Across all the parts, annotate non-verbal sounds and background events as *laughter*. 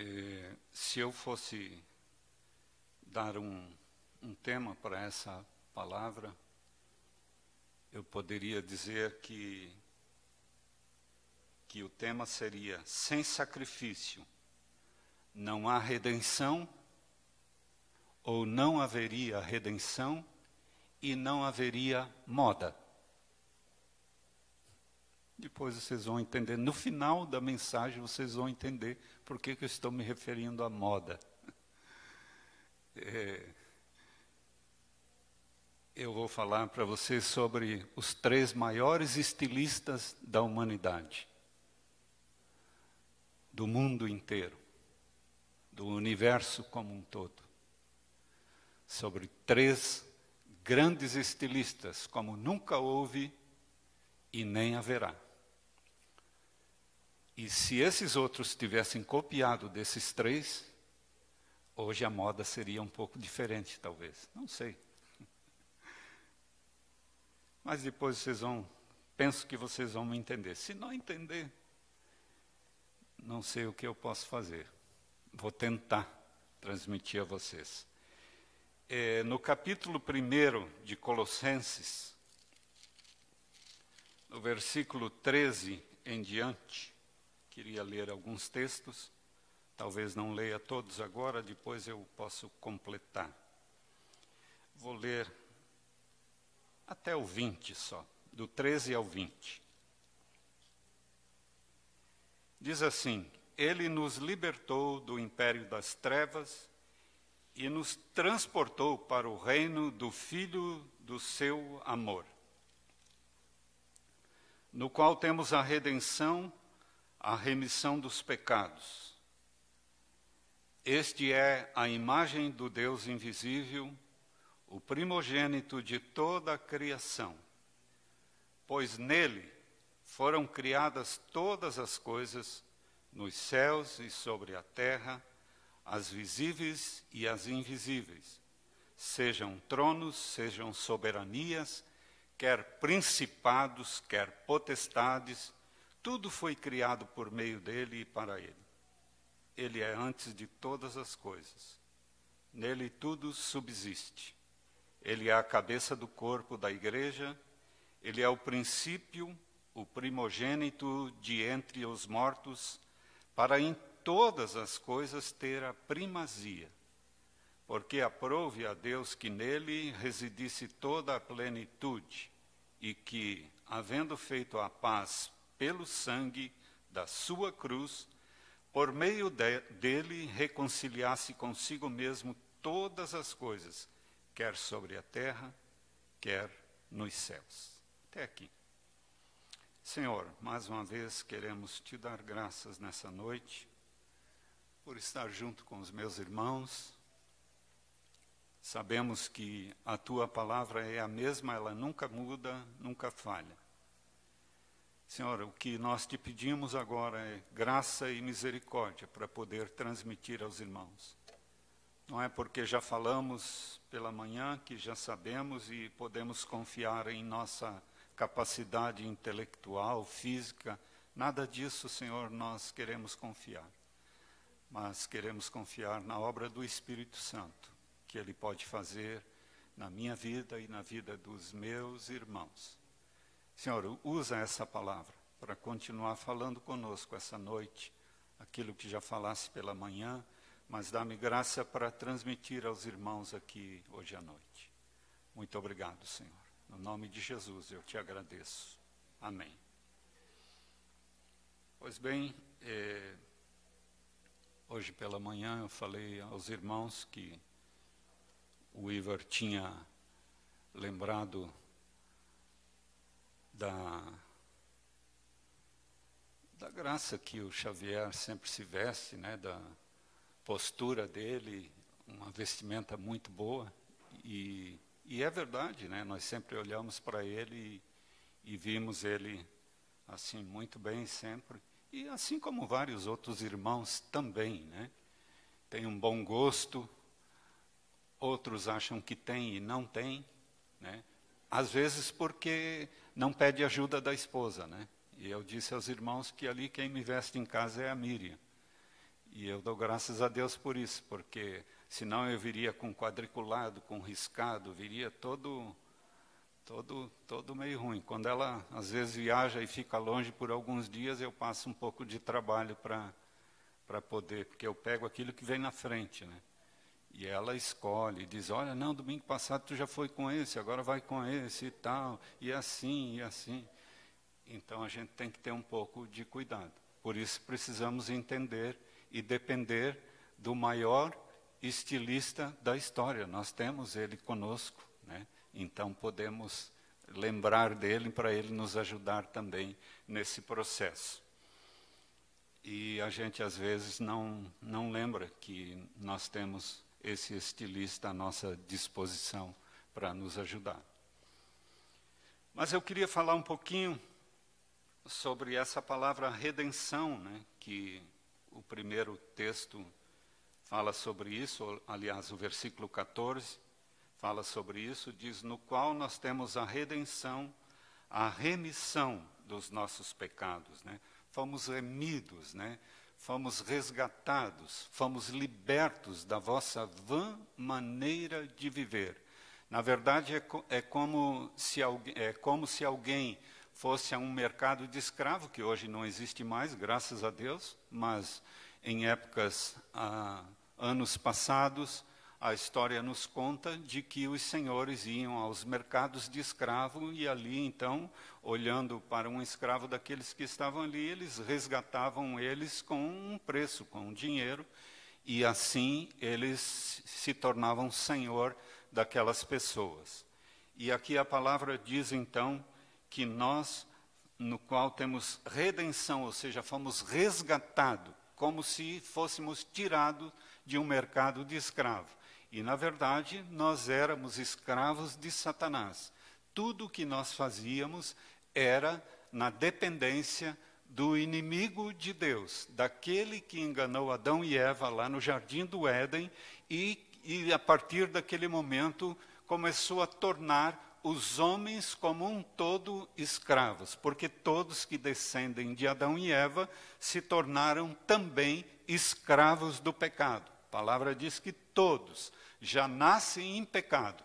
Eh, se eu fosse dar um, um tema para essa palavra, eu poderia dizer que, que o tema seria: sem sacrifício não há redenção, ou não haveria redenção e não haveria moda. Depois vocês vão entender, no final da mensagem vocês vão entender por que, que eu estou me referindo à moda. *laughs* É, eu vou falar para vocês sobre os três maiores estilistas da humanidade, do mundo inteiro, do universo como um todo. Sobre três grandes estilistas, como nunca houve e nem haverá. E se esses outros tivessem copiado desses três, hoje a moda seria um pouco diferente, talvez. Não sei. *laughs* Mas depois vocês vão, penso que vocês vão me entender. Se não entender, não sei o que eu posso fazer. Vou tentar transmitir a vocês. É, no capítulo 1 de Colossenses, no versículo 13 em diante, queria ler alguns textos, talvez não leia todos agora, depois eu posso completar. Vou ler até o 20 só, do 13 ao 20. Diz assim: Ele nos libertou do império das trevas e nos transportou para o reino do Filho do seu amor, no qual temos a redenção a remissão dos pecados. Este é a imagem do Deus invisível, o primogênito de toda a criação, pois nele foram criadas todas as coisas, nos céus e sobre a terra, as visíveis e as invisíveis, sejam tronos, sejam soberanias, quer principados, quer potestades, tudo foi criado por meio dele e para ele. Ele é antes de todas as coisas. Nele tudo subsiste. Ele é a cabeça do corpo da igreja, ele é o princípio, o primogênito de entre os mortos, para em todas as coisas ter a primazia. Porque aprove a Deus que nele residisse toda a plenitude, e que, havendo feito a paz pelo sangue da sua cruz, por meio de, dele reconciliasse consigo mesmo todas as coisas, quer sobre a terra, quer nos céus. Até aqui. Senhor, mais uma vez queremos te dar graças nessa noite por estar junto com os meus irmãos. Sabemos que a tua palavra é a mesma, ela nunca muda, nunca falha. Senhor, o que nós te pedimos agora é graça e misericórdia para poder transmitir aos irmãos. Não é porque já falamos pela manhã que já sabemos e podemos confiar em nossa capacidade intelectual, física, nada disso, Senhor, nós queremos confiar. Mas queremos confiar na obra do Espírito Santo, que Ele pode fazer na minha vida e na vida dos meus irmãos. Senhor, usa essa palavra para continuar falando conosco essa noite, aquilo que já falasse pela manhã, mas dá-me graça para transmitir aos irmãos aqui hoje à noite. Muito obrigado, Senhor. No nome de Jesus eu te agradeço. Amém. Pois bem, é, hoje pela manhã eu falei aos irmãos que o Ivar tinha lembrado da, da graça que o Xavier sempre se veste, né, da postura dele, uma vestimenta muito boa. E, e é verdade, né, nós sempre olhamos para ele e, e vimos ele assim muito bem sempre. E assim como vários outros irmãos também, né? Tem um bom gosto, outros acham que tem e não tem, né? Às vezes porque não pede ajuda da esposa, né? E eu disse aos irmãos que ali quem me veste em casa é a Miriam. E eu dou graças a Deus por isso, porque senão eu viria com quadriculado, com riscado, viria todo todo todo meio ruim. Quando ela às vezes viaja e fica longe por alguns dias, eu passo um pouco de trabalho para para poder, porque eu pego aquilo que vem na frente, né? E ela escolhe, diz: Olha, não, domingo passado tu já foi com esse, agora vai com esse e tal, e assim, e assim. Então a gente tem que ter um pouco de cuidado. Por isso precisamos entender e depender do maior estilista da história. Nós temos ele conosco, né? então podemos lembrar dele para ele nos ajudar também nesse processo. E a gente às vezes não, não lembra que nós temos esse estilista à nossa disposição para nos ajudar. Mas eu queria falar um pouquinho sobre essa palavra redenção, né, que o primeiro texto fala sobre isso, aliás, o versículo 14 fala sobre isso, diz: No qual nós temos a redenção, a remissão dos nossos pecados. Né? Fomos remidos, né? Fomos resgatados, fomos libertos da vossa vã maneira de viver. Na verdade, é, é, como, se, é como se alguém fosse a um mercado de escravo, que hoje não existe mais, graças a Deus, mas em épocas, ah, anos passados, a história nos conta de que os senhores iam aos mercados de escravo e ali, então, olhando para um escravo daqueles que estavam ali, eles resgatavam eles com um preço, com um dinheiro, e assim eles se tornavam senhor daquelas pessoas. E aqui a palavra diz, então, que nós, no qual temos redenção, ou seja, fomos resgatados, como se fôssemos tirados de um mercado de escravo. E, na verdade, nós éramos escravos de Satanás. Tudo o que nós fazíamos era na dependência do inimigo de Deus, daquele que enganou Adão e Eva lá no jardim do Éden e, e a partir daquele momento começou a tornar os homens como um todo escravos, porque todos que descendem de Adão e Eva se tornaram também escravos do pecado. A palavra diz que todos já nascem em pecado.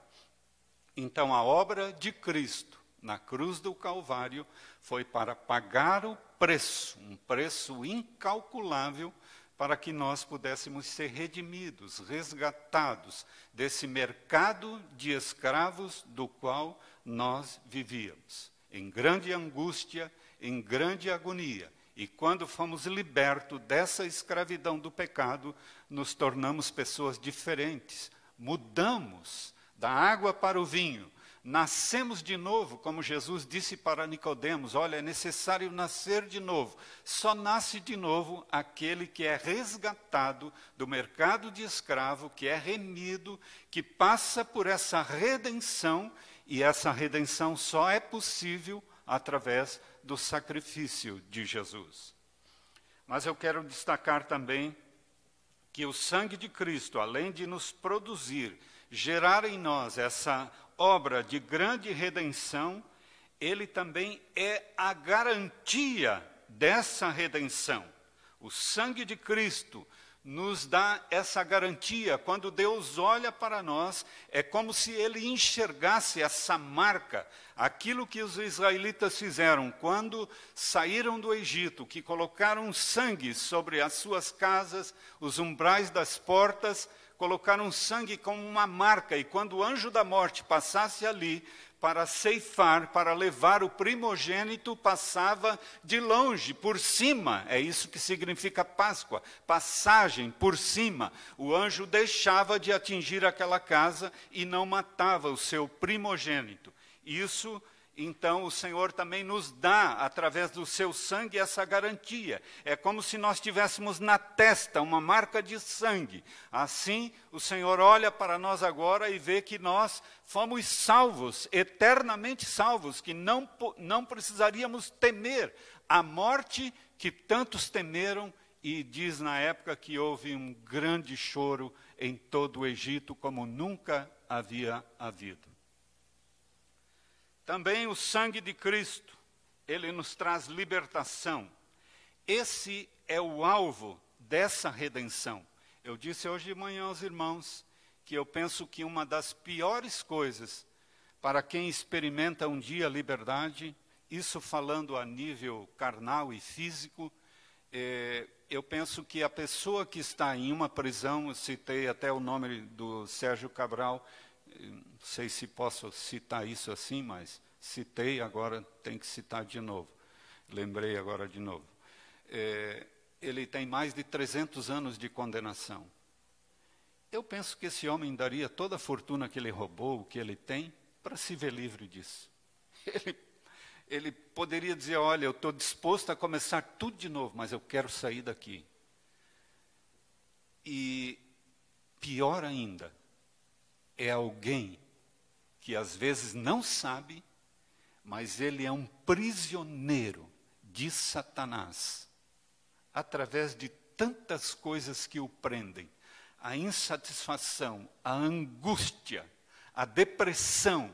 Então a obra de Cristo na cruz do Calvário foi para pagar o preço, um preço incalculável para que nós pudéssemos ser redimidos, resgatados desse mercado de escravos do qual nós vivíamos, em grande angústia, em grande agonia. E quando fomos libertos dessa escravidão do pecado, nos tornamos pessoas diferentes, mudamos da água para o vinho, Nascemos de novo, como Jesus disse para Nicodemos, olha, é necessário nascer de novo. Só nasce de novo aquele que é resgatado do mercado de escravo, que é remido, que passa por essa redenção, e essa redenção só é possível através do sacrifício de Jesus. Mas eu quero destacar também que o sangue de Cristo, além de nos produzir, gerar em nós essa obra de grande redenção, ele também é a garantia dessa redenção. O sangue de Cristo nos dá essa garantia. Quando Deus olha para nós, é como se ele enxergasse essa marca, aquilo que os israelitas fizeram quando saíram do Egito, que colocaram sangue sobre as suas casas, os umbrais das portas, colocaram sangue como uma marca, e quando o anjo da morte passasse ali para ceifar, para levar o primogênito, passava de longe, por cima, é isso que significa Páscoa, passagem por cima. O anjo deixava de atingir aquela casa e não matava o seu primogênito. Isso então o Senhor também nos dá, através do seu sangue, essa garantia. É como se nós tivéssemos na testa uma marca de sangue. Assim, o Senhor olha para nós agora e vê que nós fomos salvos, eternamente salvos, que não, não precisaríamos temer a morte que tantos temeram. E diz na época que houve um grande choro em todo o Egito, como nunca havia havido. Também o sangue de Cristo, ele nos traz libertação. Esse é o alvo dessa redenção. Eu disse hoje de manhã aos irmãos que eu penso que uma das piores coisas para quem experimenta um dia liberdade, isso falando a nível carnal e físico, é, eu penso que a pessoa que está em uma prisão, eu citei até o nome do Sérgio Cabral, não sei se posso citar isso assim, mas citei, agora tem que citar de novo. Lembrei agora de novo. É, ele tem mais de 300 anos de condenação. Eu penso que esse homem daria toda a fortuna que ele roubou, o que ele tem, para se ver livre disso. *laughs* Ele, ele poderia dizer: Olha, eu estou disposto a começar tudo de novo, mas eu quero sair daqui. E pior ainda, é alguém que às vezes não sabe, mas ele é um prisioneiro de Satanás, através de tantas coisas que o prendem a insatisfação, a angústia, a depressão,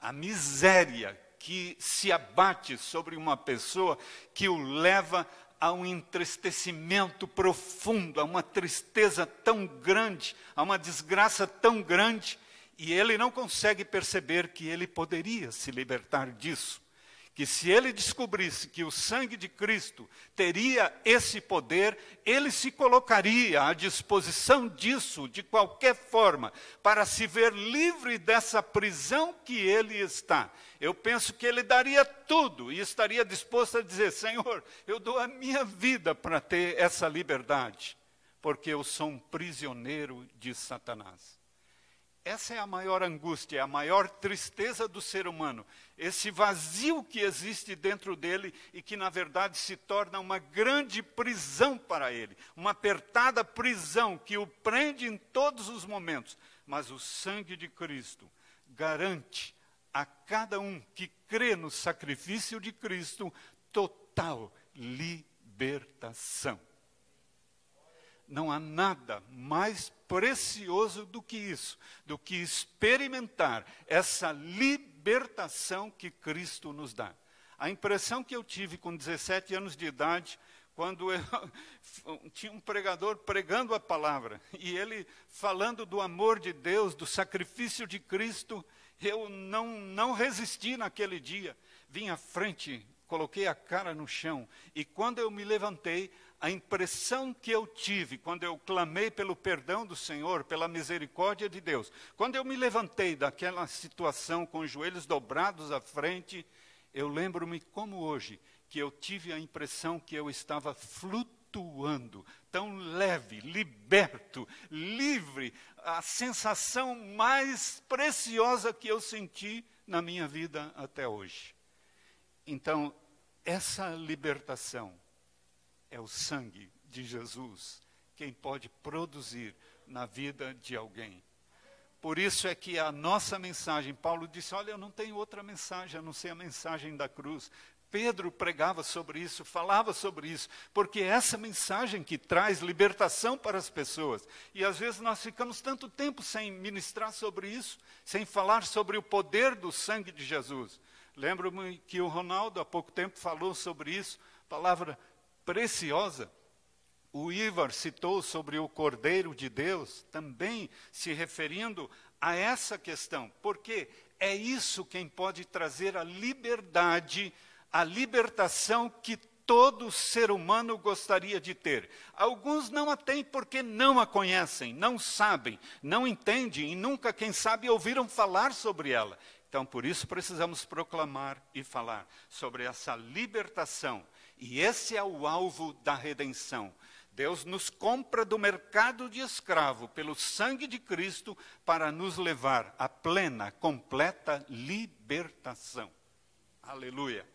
a miséria que se abate sobre uma pessoa que o leva a um entristecimento profundo, a uma tristeza tão grande, a uma desgraça tão grande, e ele não consegue perceber que ele poderia se libertar disso que se ele descobrisse que o sangue de Cristo teria esse poder, ele se colocaria à disposição disso, de qualquer forma, para se ver livre dessa prisão que ele está. Eu penso que ele daria tudo e estaria disposto a dizer: Senhor, eu dou a minha vida para ter essa liberdade, porque eu sou um prisioneiro de Satanás. Essa é a maior angústia, a maior tristeza do ser humano. Esse vazio que existe dentro dele e que, na verdade, se torna uma grande prisão para ele, uma apertada prisão que o prende em todos os momentos. Mas o sangue de Cristo garante a cada um que crê no sacrifício de Cristo total libertação. Não há nada mais precioso do que isso, do que experimentar essa libertação que Cristo nos dá. A impressão que eu tive com 17 anos de idade, quando eu, *laughs* tinha um pregador pregando a palavra, e ele falando do amor de Deus, do sacrifício de Cristo, eu não, não resisti naquele dia. Vim à frente, coloquei a cara no chão, e quando eu me levantei, a impressão que eu tive quando eu clamei pelo perdão do Senhor, pela misericórdia de Deus, quando eu me levantei daquela situação com os joelhos dobrados à frente, eu lembro-me como hoje que eu tive a impressão que eu estava flutuando, tão leve, liberto, livre, a sensação mais preciosa que eu senti na minha vida até hoje. Então, essa libertação é o sangue de Jesus quem pode produzir na vida de alguém. Por isso é que a nossa mensagem, Paulo disse: Olha, eu não tenho outra mensagem a não ser a mensagem da cruz. Pedro pregava sobre isso, falava sobre isso, porque é essa mensagem que traz libertação para as pessoas. E às vezes nós ficamos tanto tempo sem ministrar sobre isso, sem falar sobre o poder do sangue de Jesus. Lembro-me que o Ronaldo há pouco tempo falou sobre isso, palavra preciosa. O Ivar citou sobre o Cordeiro de Deus, também se referindo a essa questão, porque é isso quem pode trazer a liberdade, a libertação que todo ser humano gostaria de ter. Alguns não a têm porque não a conhecem, não sabem, não entendem e nunca, quem sabe, ouviram falar sobre ela. Então, por isso precisamos proclamar e falar sobre essa libertação e esse é o alvo da redenção. Deus nos compra do mercado de escravo pelo sangue de Cristo para nos levar à plena, completa libertação. Aleluia.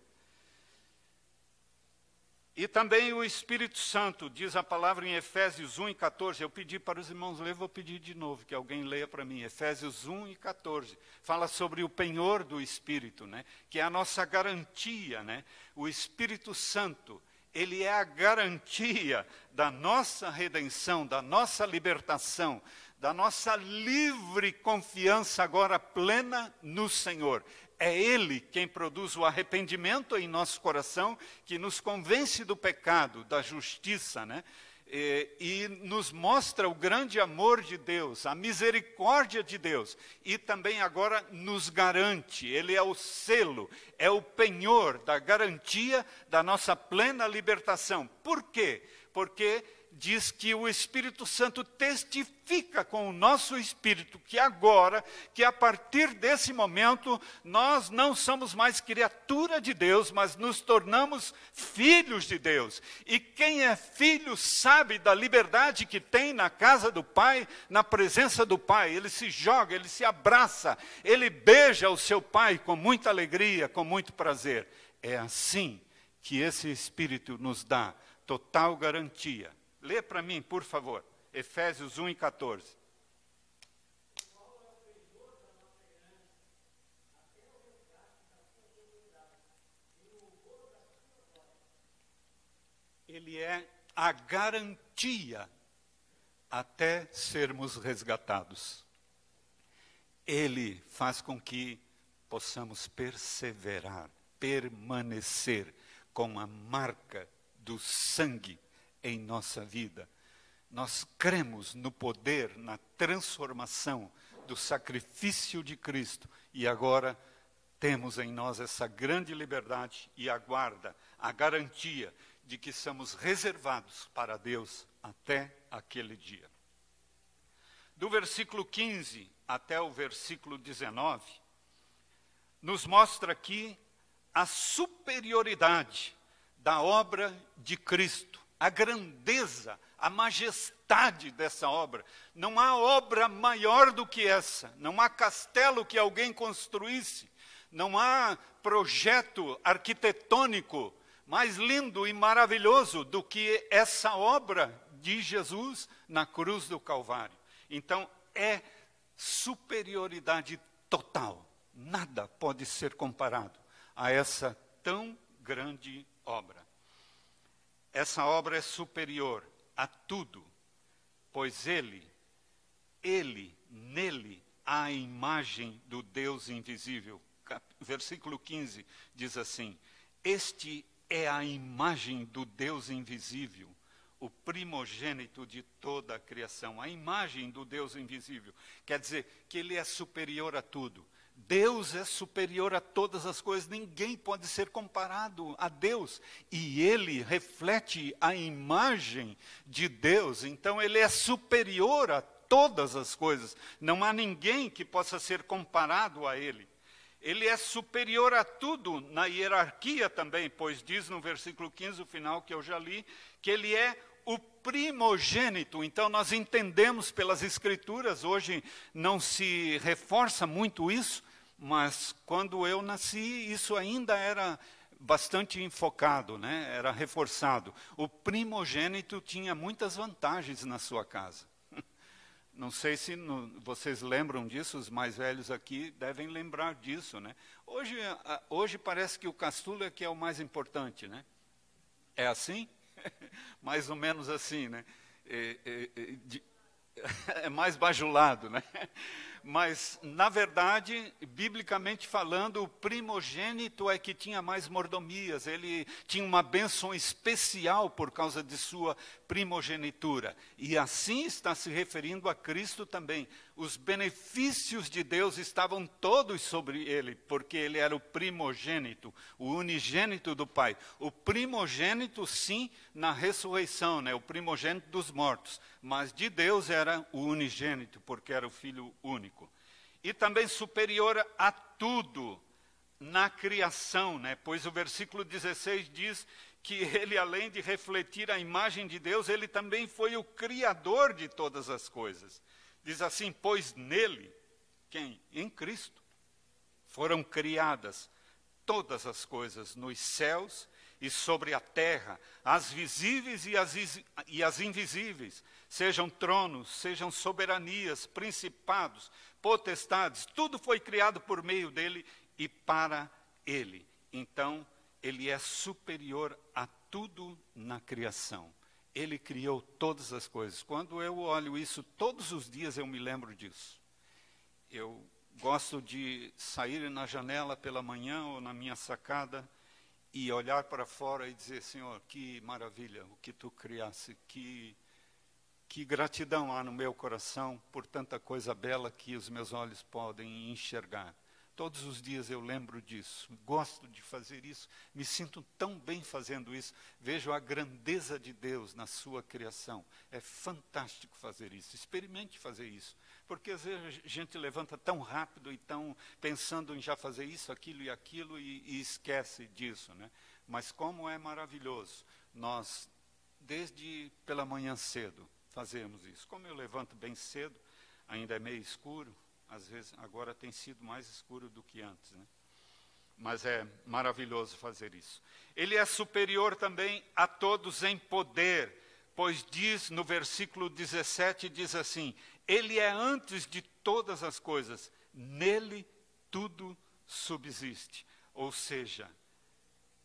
E também o Espírito Santo, diz a palavra em Efésios 1 e 14. Eu pedi para os irmãos ler, vou pedir de novo que alguém leia para mim. Efésios 1 e 14. Fala sobre o penhor do Espírito, né? que é a nossa garantia. Né? O Espírito Santo, ele é a garantia da nossa redenção, da nossa libertação, da nossa livre confiança agora plena no Senhor. É Ele quem produz o arrependimento em nosso coração, que nos convence do pecado, da justiça, né? e, nos mostra o grande amor de Deus, a misericórdia de Deus, e também agora nos garante, Ele é o selo, é o penhor da garantia da nossa plena libertação. Por quê? Porque diz que o Espírito Santo testifica com o nosso espírito que agora, que a partir desse momento, nós não somos mais criatura de Deus, mas nos tornamos filhos de Deus. E quem é filho sabe da liberdade que tem na casa do Pai, na presença do Pai. Ele se joga, ele se abraça, ele beija o seu Pai com muita alegria, com muito prazer. É assim que esse Espírito nos dá total garantia Lê para mim, por favor, Efésios 1 e 14. Ele é a garantia até sermos resgatados. Ele faz com que possamos perseverar, permanecer com a marca do sangue em nossa vida. Nós cremos no poder, na transformação do sacrifício de Cristo e agora temos em nós essa grande liberdade e aguarda a garantia de que somos reservados para Deus até aquele dia. Do versículo 15 até o versículo 19, nos mostra aqui a superioridade da obra de Cristo a grandeza, a majestade dessa obra. Não há obra maior do que essa, não há castelo que alguém construísse, não há projeto arquitetônico mais lindo e maravilhoso do que essa obra de Jesus na cruz do Calvário. Então, é superioridade total. Nada pode ser comparado a essa tão grande obra. Essa obra é superior a tudo, pois ele, ele, nele, há a imagem do Deus invisível. Versículo 15 diz assim: Este é a imagem do Deus invisível, o primogênito de toda a criação. A imagem do Deus invisível quer dizer que ele é superior a tudo. Deus é superior a todas as coisas, ninguém pode ser comparado a Deus. E ele reflete a imagem de Deus, então ele é superior a todas as coisas. Não há ninguém que possa ser comparado a ele. Ele é superior a tudo na hierarquia também, pois diz no versículo 15, o final que eu já li, que ele é o primogênito. Então, nós entendemos pelas Escrituras, hoje não se reforça muito isso, mas quando eu nasci, isso ainda era bastante enfocado, né? era reforçado. O primogênito tinha muitas vantagens na sua casa. *laughs* Não sei se no, vocês lembram disso, os mais velhos aqui devem lembrar disso. Né? Hoje, hoje parece que o caçula é que é o mais importante. Né? É assim? *laughs* mais ou menos assim, né? É, é, é, de, *laughs* é mais bajulado, né? Mas, na verdade, biblicamente falando, o primogênito é que tinha mais mordomias, ele tinha uma bênção especial por causa de sua primogenitura. E assim está se referindo a Cristo também. Os benefícios de Deus estavam todos sobre ele, porque ele era o primogênito, o unigênito do Pai. O primogênito, sim, na ressurreição, né? o primogênito dos mortos. Mas de Deus era o unigênito, porque era o Filho único. E também superior a tudo na criação, né? pois o versículo 16 diz que ele, além de refletir a imagem de Deus, ele também foi o criador de todas as coisas. Diz assim: Pois nele, quem? Em Cristo, foram criadas todas as coisas nos céus e sobre a terra, as visíveis e as, e as invisíveis, sejam tronos, sejam soberanias, principados, potestades, tudo foi criado por meio dele e para ele. Então, ele é superior a tudo na criação. Ele criou todas as coisas. Quando eu olho isso, todos os dias eu me lembro disso. Eu gosto de sair na janela pela manhã ou na minha sacada e olhar para fora e dizer: Senhor, que maravilha o que tu criaste, que que gratidão há no meu coração por tanta coisa bela que os meus olhos podem enxergar. Todos os dias eu lembro disso, gosto de fazer isso, me sinto tão bem fazendo isso, vejo a grandeza de Deus na sua criação. É fantástico fazer isso, experimente fazer isso, porque às vezes a gente levanta tão rápido e tão pensando em já fazer isso, aquilo e aquilo e, e esquece disso, né? Mas como é maravilhoso nós, desde pela manhã cedo, fazermos isso. Como eu levanto bem cedo, ainda é meio escuro, às vezes agora tem sido mais escuro do que antes, né? Mas é maravilhoso fazer isso. Ele é superior também a todos em poder, pois diz no versículo 17 diz assim: Ele é antes de todas as coisas, nele tudo subsiste. Ou seja,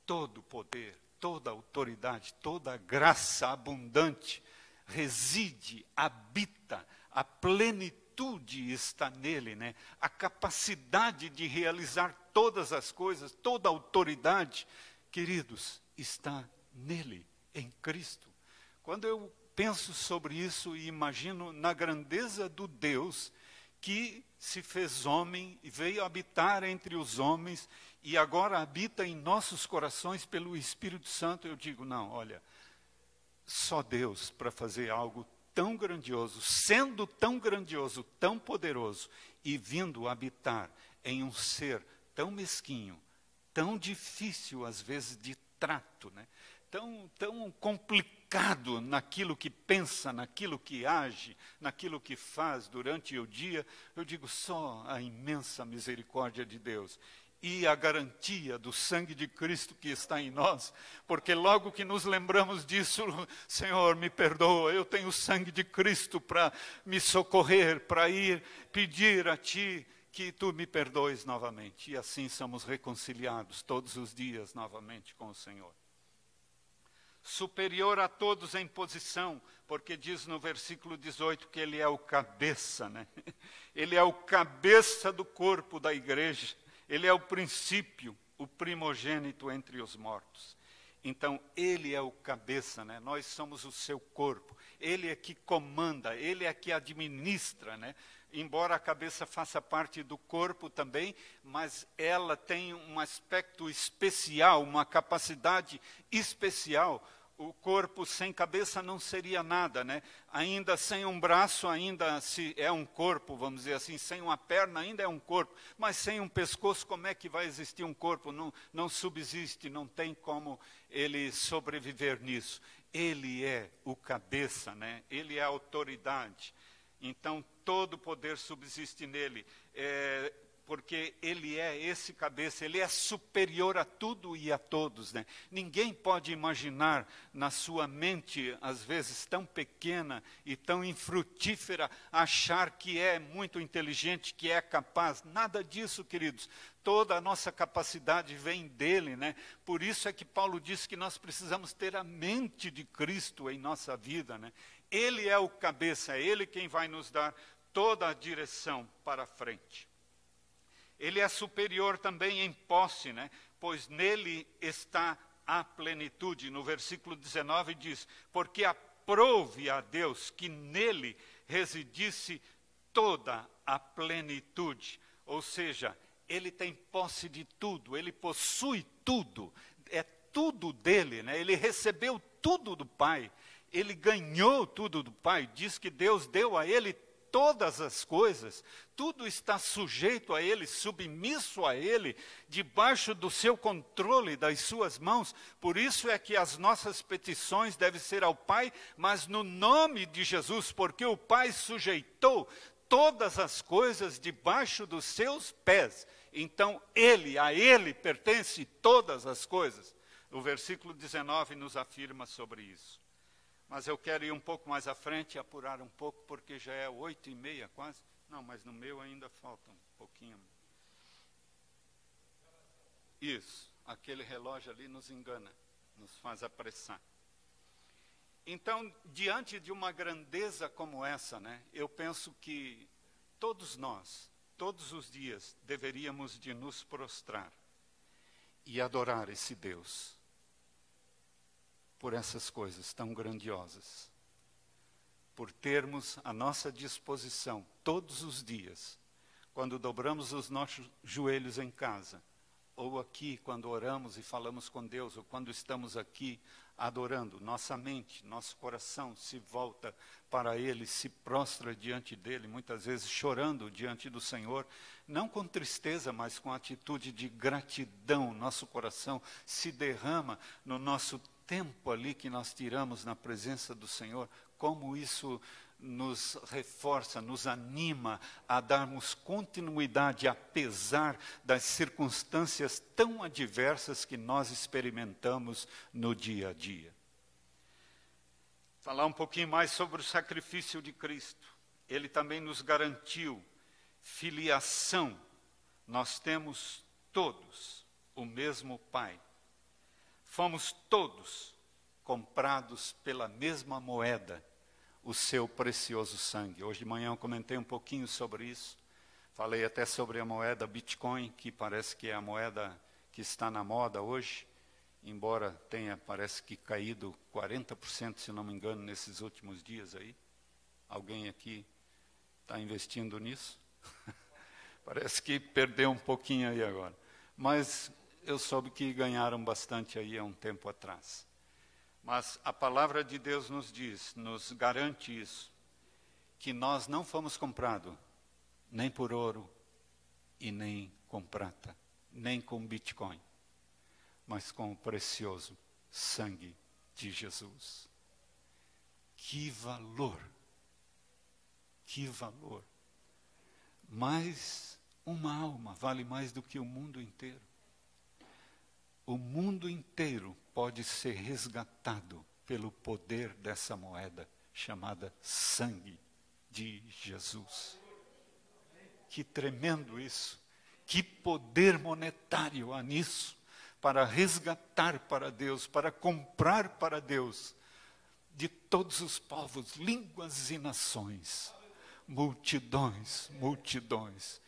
todo poder, toda autoridade, toda graça abundante reside, habita, a plenitude está nele, né? A capacidade de realizar todas as coisas, toda autoridade, queridos, está nele, em Cristo. Quando eu penso sobre isso e imagino na grandeza do Deus que se fez homem e veio habitar entre os homens e agora habita em nossos corações pelo Espírito Santo, eu digo: não, olha, só Deus para fazer algo tão grandioso, sendo tão grandioso, tão poderoso e vindo habitar em um ser tão mesquinho, tão difícil às vezes de trato, né? tão, tão complicado naquilo que pensa, naquilo que age, naquilo que faz durante o dia, eu digo só a imensa misericórdia de Deus e a garantia do sangue de Cristo que está em nós, porque logo que nos lembramos disso, *laughs* Senhor, me perdoa, eu tenho o sangue de Cristo para me socorrer, para ir pedir a Ti que Tu me perdoes novamente. E assim somos reconciliados todos os dias novamente com o Senhor. Superior a todos em posição, porque diz no versículo 18 que Ele é o cabeça, né? *laughs* Ele é o cabeça do corpo da igreja ele é o princípio, o primogênito entre os mortos. Então, ele é o cabeça, né? nós somos o seu corpo. Ele é que comanda, ele é que administra. Né? Embora a cabeça faça parte do corpo também, mas ela tem um aspecto especial, uma capacidade especial o corpo sem cabeça não seria nada, né? Ainda sem um braço, ainda se é um corpo, vamos dizer assim, sem uma perna ainda é um corpo, mas sem um pescoço, como é que vai existir um corpo? Não, não subsiste, não tem como ele sobreviver nisso. Ele é o cabeça, né? Ele é a autoridade. Então todo poder subsiste nele. É, porque ele é esse cabeça, ele é superior a tudo e a todos. Né? Ninguém pode imaginar na sua mente, às vezes tão pequena e tão infrutífera, achar que é muito inteligente, que é capaz. Nada disso, queridos. Toda a nossa capacidade vem dele, né? Por isso é que Paulo diz que nós precisamos ter a mente de Cristo em nossa vida, né? Ele é o cabeça, é ele quem vai nos dar toda a direção para frente. Ele é superior também em posse, né? pois nele está a plenitude. No versículo 19 diz: Porque aprove a Deus que nele residisse toda a plenitude. Ou seja, ele tem posse de tudo, ele possui tudo, é tudo dele, né? ele recebeu tudo do Pai, ele ganhou tudo do Pai. Diz que Deus deu a ele todas as coisas, tudo está sujeito a Ele, submisso a Ele, debaixo do seu controle, das suas mãos. Por isso é que as nossas petições devem ser ao Pai, mas no nome de Jesus, porque o Pai sujeitou todas as coisas debaixo dos seus pés. Então, Ele, a Ele pertence todas as coisas. O versículo 19 nos afirma sobre isso. Mas eu quero ir um pouco mais à frente e apurar um pouco, porque já é oito e meia quase. Não, mas no meu ainda falta um pouquinho. Isso, aquele relógio ali nos engana, nos faz apressar. Então, diante de uma grandeza como essa, né, eu penso que todos nós, todos os dias, deveríamos de nos prostrar e adorar esse Deus por essas coisas tão grandiosas. por termos à nossa disposição, todos os dias, quando dobramos os nossos joelhos em casa, ou aqui, quando oramos e falamos com Deus, ou quando estamos aqui adorando, nossa mente, nosso coração se volta para Ele, se prostra diante dele, muitas vezes chorando diante do Senhor, não com tristeza, mas com atitude de gratidão. Nosso coração se derrama no nosso tempo ali que nós tiramos na presença do Senhor, como isso nos reforça, nos anima a darmos continuidade, apesar das circunstâncias tão adversas que nós experimentamos no dia a dia. Falar um pouquinho mais sobre o sacrifício de Cristo. Ele também nos garantiu filiação. Nós temos todos o mesmo Pai. Fomos todos comprados pela mesma moeda o seu precioso sangue. Hoje de manhã eu comentei um pouquinho sobre isso. Falei até sobre a moeda Bitcoin, que parece que é a moeda que está na moda hoje, embora tenha, parece que caído 40%, se não me engano, nesses últimos dias aí. Alguém aqui está investindo nisso? *laughs* parece que perdeu um pouquinho aí agora. Mas eu soube que ganharam bastante aí há um tempo atrás. Mas a palavra de Deus nos diz, nos garante isso, que nós não fomos comprados nem por ouro e nem com prata, nem com Bitcoin, mas com o precioso sangue de Jesus. Que valor! Que valor! Mas uma alma vale mais do que o mundo inteiro o mundo inteiro pode ser resgatado pelo poder dessa moeda chamada sangue de Jesus. Que tremendo isso! Que poder monetário há nisso para resgatar para Deus, para comprar para Deus de todos os povos, línguas e nações, multidões, multidões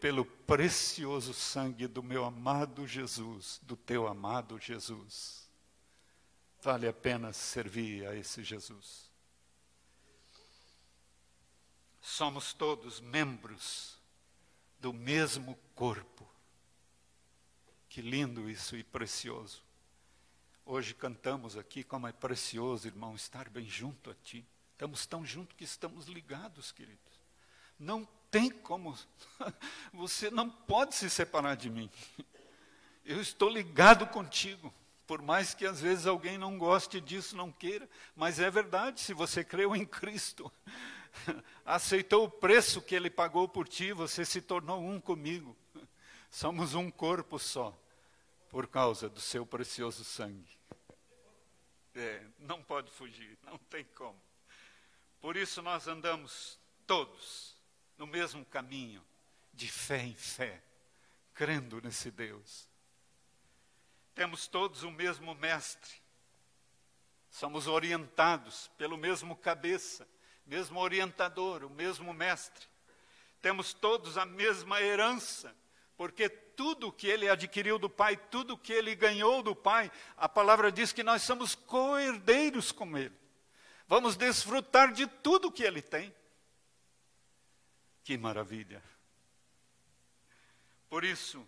pelo precioso sangue do meu amado Jesus, do teu amado Jesus. Vale a pena servir a esse Jesus. Somos todos membros do mesmo corpo. Que lindo isso e precioso. Hoje cantamos aqui como é precioso, irmão, estar bem junto a ti. Estamos tão juntos que estamos ligados, queridos. Não tem como, *laughs* você não pode se separar de mim. Eu estou ligado contigo, por mais que às vezes alguém não goste disso, não queira, mas é verdade, se você creu em Cristo, *laughs* aceitou o preço que ele pagou por ti, você se tornou um comigo. Somos um corpo só, por causa do seu precioso sangue. É, não pode fugir, não tem como. Por isso nós andamos todos no mesmo caminho, de fé em fé, crendo nesse Deus. Temos todos o mesmo mestre, somos orientados pelo mesmo cabeça, mesmo orientador, o mesmo mestre. Temos todos a mesma herança, porque tudo que ele adquiriu do Pai, tudo que ele ganhou do Pai, a palavra diz que nós somos co-herdeiros com ele. Vamos desfrutar de tudo que ele tem. Que maravilha! Por isso,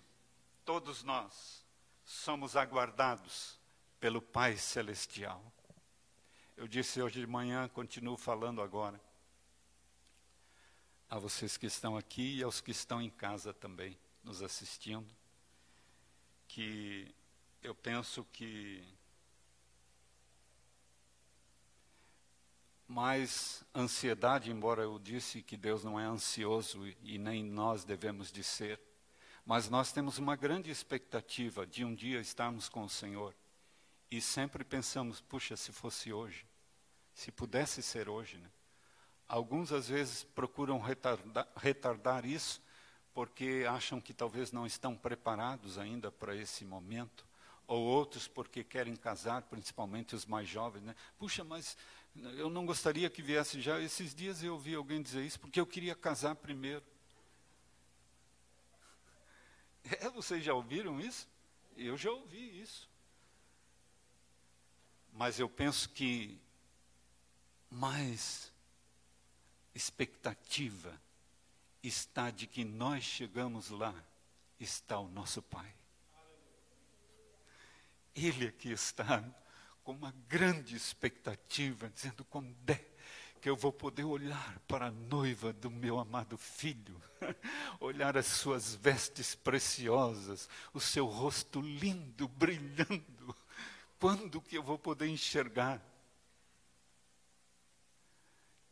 todos nós somos aguardados pelo Pai Celestial. Eu disse hoje de manhã, continuo falando agora. A vocês que estão aqui e aos que estão em casa também, nos assistindo, que eu penso que mais ansiedade, embora eu disse que Deus não é ansioso e nem nós devemos de ser, mas nós temos uma grande expectativa de um dia estarmos com o Senhor. E sempre pensamos, puxa, se fosse hoje, se pudesse ser hoje. Né? Alguns às vezes procuram retardar, retardar isso porque acham que talvez não estão preparados ainda para esse momento, ou outros porque querem casar, principalmente os mais jovens. Né? Puxa, mas eu não gostaria que viesse já. Esses dias eu ouvi alguém dizer isso, porque eu queria casar primeiro. *laughs* É, vocês já ouviram isso? Eu já ouvi isso. Mas eu penso que mais expectativa está de que nós chegamos lá, está o nosso Pai. Ele aqui está com uma grande expectativa, dizendo quando é que eu vou poder olhar para a noiva do meu amado filho, *laughs* olhar as suas vestes preciosas, o seu rosto lindo, brilhando. Quando que eu vou poder enxergar?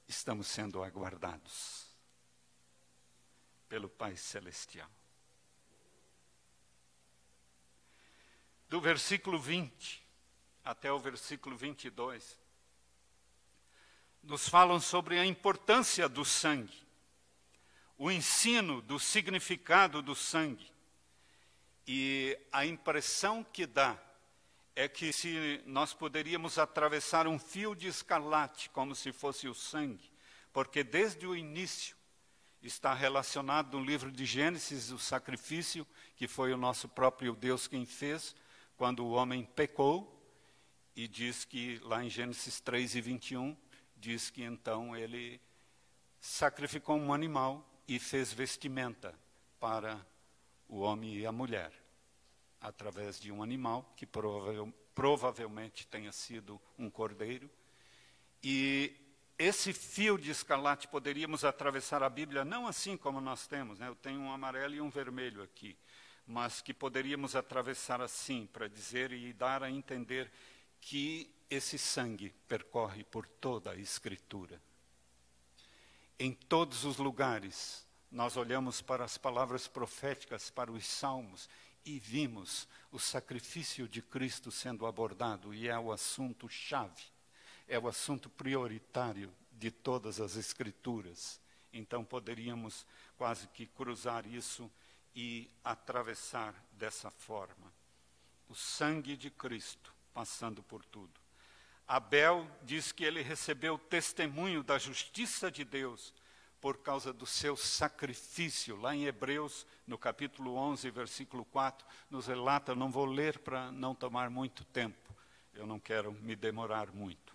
Estamos sendo aguardados pelo Pai Celestial. Do versículo 20 até o versículo 22, nos falam sobre a importância do sangue, o ensino do significado do sangue. E a impressão que dá é que se nós poderíamos atravessar um fio de escarlate como se fosse o sangue, porque desde o início está relacionado no livro de Gênesis o sacrifício que foi o nosso próprio Deus quem fez quando o homem pecou e diz que lá em Gênesis 3 e 21 diz que então ele sacrificou um animal e fez vestimenta para o homem e a mulher, através de um animal que provavel, provavelmente tenha sido um cordeiro. E esse fio de escarlate poderíamos atravessar a Bíblia não assim como nós temos, né? eu tenho um amarelo e um vermelho aqui, mas que poderíamos atravessar assim, para dizer e dar a entender que esse sangue percorre por toda a Escritura. Em todos os lugares, nós olhamos para as palavras proféticas, para os salmos, e vimos o sacrifício de Cristo sendo abordado, e é o assunto chave, é o assunto prioritário de todas as Escrituras. Então poderíamos quase que cruzar isso e atravessar dessa forma. O sangue de Cristo passando por tudo. Abel diz que ele recebeu testemunho da justiça de Deus por causa do seu sacrifício. Lá em Hebreus, no capítulo 11, versículo 4, nos relata, não vou ler para não tomar muito tempo, eu não quero me demorar muito.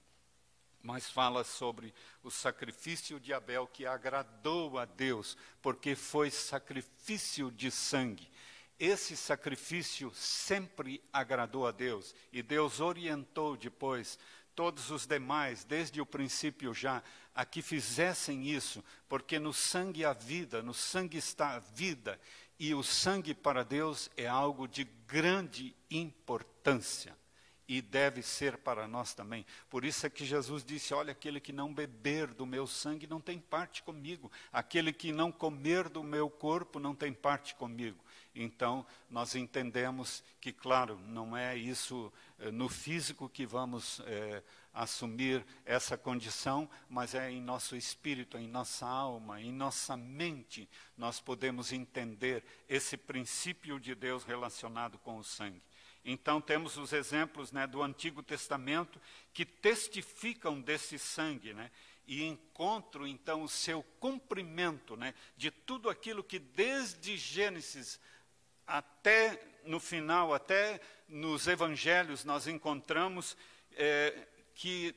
Mas fala sobre o sacrifício de Abel que agradou a Deus, porque foi sacrifício de sangue. Esse sacrifício sempre agradou a Deus e Deus orientou depois todos os demais, desde o princípio já, a que fizessem isso, porque no sangue há vida, no sangue está a vida, e o sangue para Deus é algo de grande importância e deve ser para nós também. Por isso é que Jesus disse: Olha, aquele que não beber do meu sangue não tem parte comigo, aquele que não comer do meu corpo não tem parte comigo. Então, nós entendemos que, claro, não é isso eh, no físico que vamos eh, assumir essa condição, mas é em nosso espírito, em nossa alma, em nossa mente, nós podemos entender esse princípio de Deus relacionado com o sangue. Então, temos os exemplos né, do Antigo Testamento que testificam desse sangue, né? e encontro então o seu cumprimento né, de tudo aquilo que desde Gênesis até no final, até nos evangelhos, nós encontramos é, que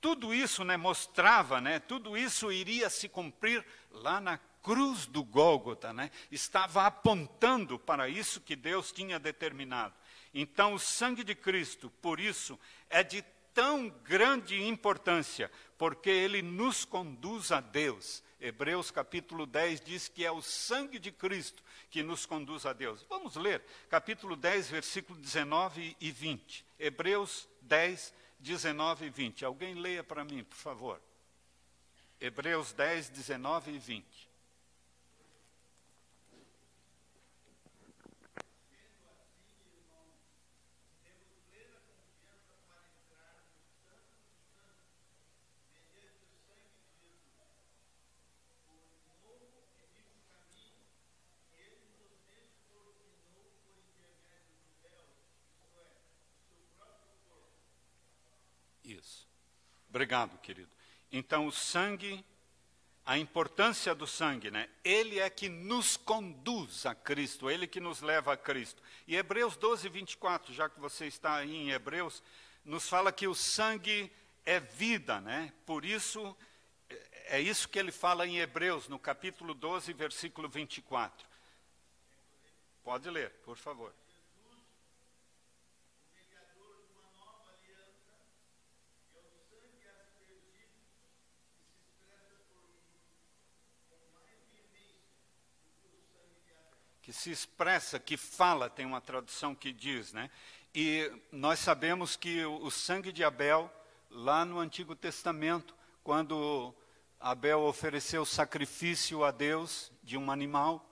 tudo isso né, mostrava, né, tudo isso iria se cumprir lá na cruz do Gólgota, né, estava apontando para isso que Deus tinha determinado. Então, o sangue de Cristo, por isso, é de tão grande importância, porque ele nos conduz a Deus. Hebreus capítulo 10 diz que é o sangue de Cristo que nos conduz a Deus. Vamos ler capítulo 10, versículo 19 e 20. Hebreus 10, 19 e 20. Alguém leia para mim, por favor. Hebreus 10, 19 e 20. Obrigado, querido. Então, o sangue, a importância do sangue, né? Ele é que nos conduz a Cristo, ele que nos leva a Cristo. E Hebreus 12, 24, já que você está aí em Hebreus, nos fala que o sangue é vida, né? Por isso É isso que ele fala em Hebreus, no capítulo 12, versículo 24. Pode ler, por favor. Que se expressa, que fala, tem uma tradução que diz, né? E nós sabemos que o sangue de Abel, lá no Antigo Testamento, quando Abel ofereceu sacrifício a Deus de um animal,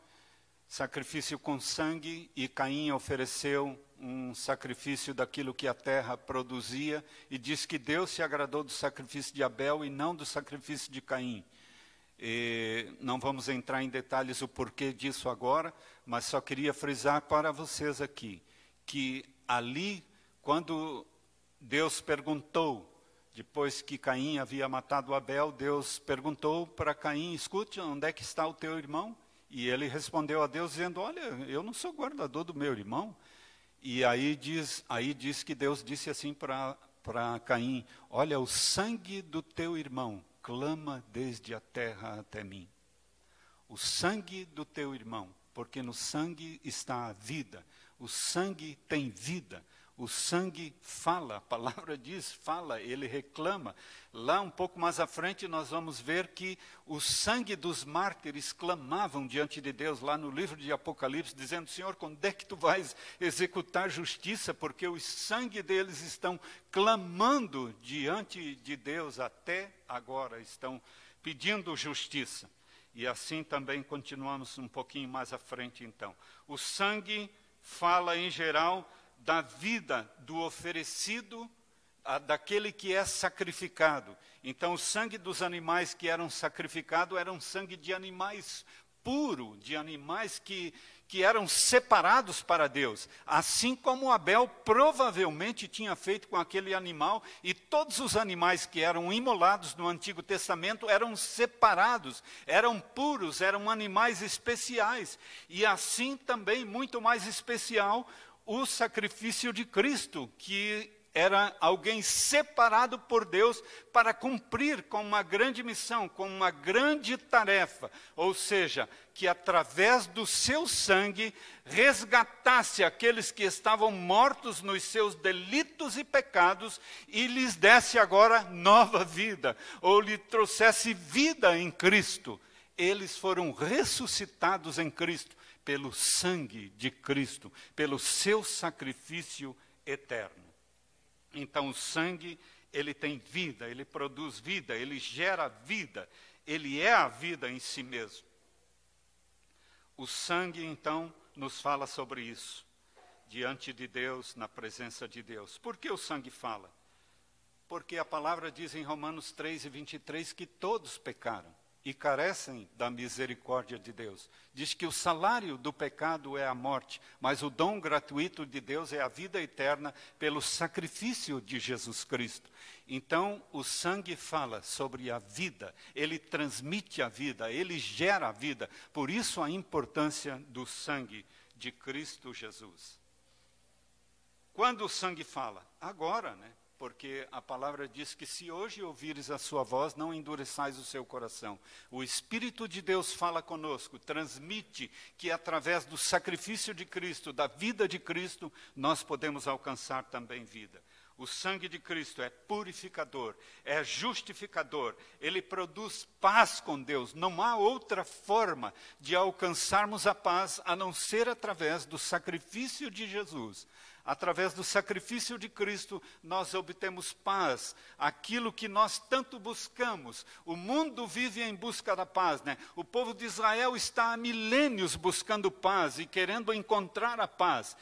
sacrifício com sangue, e Caim ofereceu um sacrifício daquilo que a terra produzia, e diz que Deus se agradou do sacrifício de Abel e não do sacrifício de Caim. E não vamos entrar em detalhes o porquê disso agora, mas só queria frisar para vocês aqui que ali, quando Deus perguntou, depois que Caim havia matado Abel, Deus perguntou para Caim: escute, onde é que está o teu irmão? E ele respondeu a Deus dizendo: Olha, eu não sou guardador do meu irmão. E aí diz, aí diz que Deus disse assim para Caim: Olha, o sangue do teu irmão clama desde a terra até mim. O sangue do teu irmão, porque no sangue está a vida. O sangue tem vida. O sangue fala, a palavra *laughs* diz, fala, ele reclama. Lá um pouco mais à frente nós vamos ver que o sangue dos mártires clamavam diante de Deus, lá no livro de Apocalipse, dizendo: Senhor, quando é que tu vais executar justiça? Porque o sangue deles estão clamando diante de Deus até agora, estão pedindo justiça. E assim também continuamos um pouquinho mais à frente, então. O sangue fala em geral da vida do oferecido, a, daquele que é sacrificado. Então, o sangue dos animais que eram sacrificados era um sangue de animais puro, de animais que, que eram separados para Deus. Assim como Abel provavelmente tinha feito com aquele animal, e todos os animais que eram imolados no Antigo Testamento eram separados, eram puros, eram animais especiais. E assim também, muito mais especial, o sacrifício de Cristo, que era alguém separado por Deus para cumprir com uma grande missão, com uma grande tarefa, ou seja, que através do seu sangue resgatasse aqueles que estavam mortos nos seus delitos e pecados e lhes desse agora nova vida, ou lhe trouxesse vida em Cristo. Eles foram ressuscitados em Cristo pelo sangue de Cristo, pelo seu sacrifício eterno. Então, o sangue, ele tem vida, ele produz vida, ele gera vida, ele é a vida em si mesmo. O sangue, então, nos fala sobre isso, diante de Deus, na presença de Deus. Por que o sangue fala? Porque a palavra diz em Romanos 3 e 23 que todos pecaram e carecem da misericórdia de Deus. Diz que o salário do pecado é a morte, mas o dom gratuito de Deus é a vida eterna pelo sacrifício de Jesus Cristo. Então, o sangue fala sobre a vida, ele transmite a vida, ele gera a vida. Por isso, a importância do sangue de Cristo Jesus. Quando o sangue fala? Agora, né? Porque a palavra diz que se hoje ouvires a sua voz, não endureçais o seu coração. O Espírito de Deus fala conosco, transmite que através do sacrifício de Cristo, da vida de Cristo, nós podemos alcançar também vida. O sangue de Cristo é purificador, é justificador, ele produz paz com Deus. Não há outra forma de alcançarmos a paz a não ser através do sacrifício de Jesus. Através do sacrifício de Cristo, nós obtemos paz, aquilo que nós tanto buscamos. O mundo vive em busca da paz, né? O povo de Israel está há milênios buscando paz e querendo encontrar a paz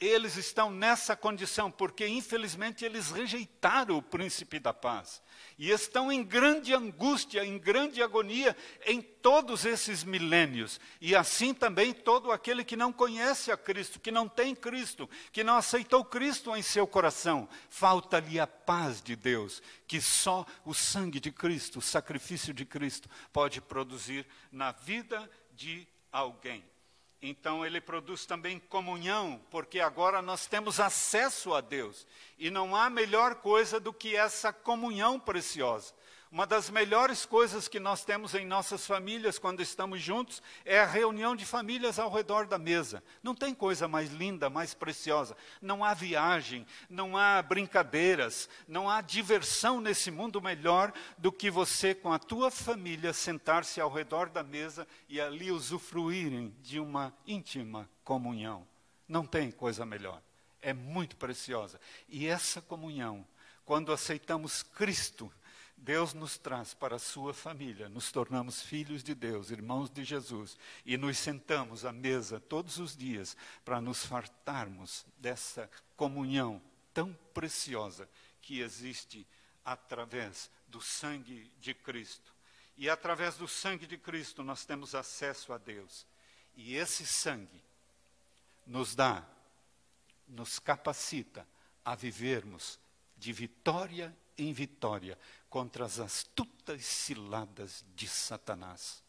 eles estão nessa condição, porque infelizmente eles rejeitaram o príncipe da paz. E estão em grande angústia, em grande agonia em todos esses milênios. E assim também todo aquele que não conhece a Cristo, que não tem Cristo, que não aceitou Cristo em seu coração. Falta-lhe a paz de Deus, que só o sangue de Cristo, o sacrifício de Cristo, pode produzir na vida de alguém. Então ele produz também comunhão, porque agora nós temos acesso a Deus. E não há melhor coisa do que essa comunhão preciosa. Uma das melhores coisas que nós temos em nossas famílias quando estamos juntos é a reunião de famílias ao redor da mesa. Não tem coisa mais linda, mais preciosa. Não há viagem, não há brincadeiras, não há diversão nesse mundo melhor do que você com a tua família sentar-se ao redor da mesa e ali usufruírem de uma íntima comunhão. Não tem coisa melhor. É muito preciosa. E essa comunhão, quando aceitamos Cristo, Deus nos traz para a sua família, nos tornamos filhos de Deus, irmãos de Jesus, e nos sentamos à mesa todos os dias para nos fartarmos dessa comunhão tão preciosa que existe através do sangue de Cristo. E através do sangue de Cristo nós temos acesso a Deus. E esse sangue nos dá, nos capacita a vivermos de vitória em vitória contra as astutas ciladas de Satanás.